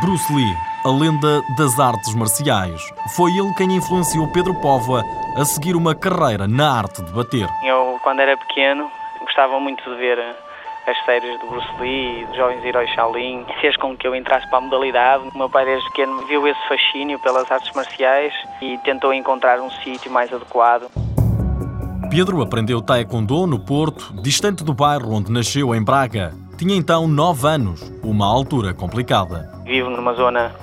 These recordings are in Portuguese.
Bruce Lee, a lenda das artes marciais. Foi ele quem influenciou Pedro Póvoa a seguir uma carreira na arte de bater. Eu, quando era pequeno, gostava muito de ver as séries do Bruce Lee, dos Jovens Heróis Shaolin. Fez com que eu entrasse para a modalidade. O meu pai, desde pequeno, viu esse fascínio pelas artes marciais e tentou encontrar um sítio mais adequado. Pedro aprendeu taekwondo no Porto, distante do bairro onde nasceu, em Braga. Tinha então nove anos, uma altura complicada. Vivo numa zona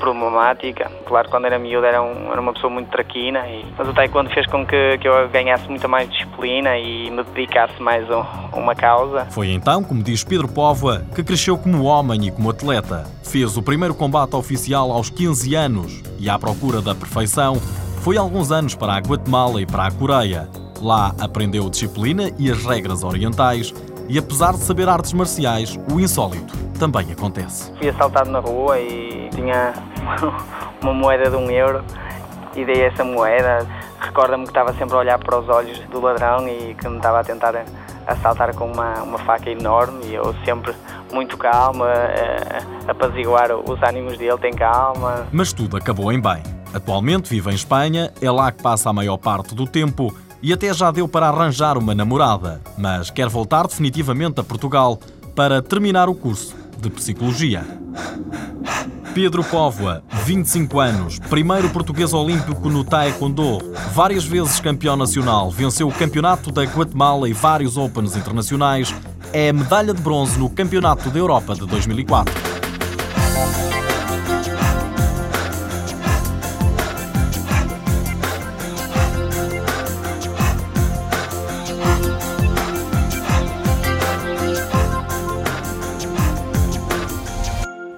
problemática. Claro, quando era miúdo era, um, era uma pessoa muito traquina, e, mas o taekwondo fez com que, que eu ganhasse muita mais disciplina e me dedicasse mais a, uma causa. Foi então, como diz Pedro Póvoa, que cresceu como homem e como atleta. Fez o primeiro combate oficial aos 15 anos e, à procura da perfeição, foi alguns anos para a Guatemala e para a Coreia. Lá aprendeu disciplina e as regras orientais e apesar de saber artes marciais, o insólito também acontece. Fui assaltado na rua e tinha uma moeda de um euro e dei essa moeda. Recorda-me que estava sempre a olhar para os olhos do ladrão e que me estava a tentar assaltar com uma, uma faca enorme e eu sempre muito calma, apaziguar os ânimos dele, tem calma. Mas tudo acabou em bem. Atualmente vive em Espanha, é lá que passa a maior parte do tempo e até já deu para arranjar uma namorada, mas quer voltar definitivamente a Portugal para terminar o curso de Psicologia. Pedro Póvoa, 25 anos, primeiro português olímpico no Taekwondo, várias vezes campeão nacional, venceu o campeonato da Guatemala e vários Opens internacionais, é medalha de bronze no Campeonato da Europa de 2004.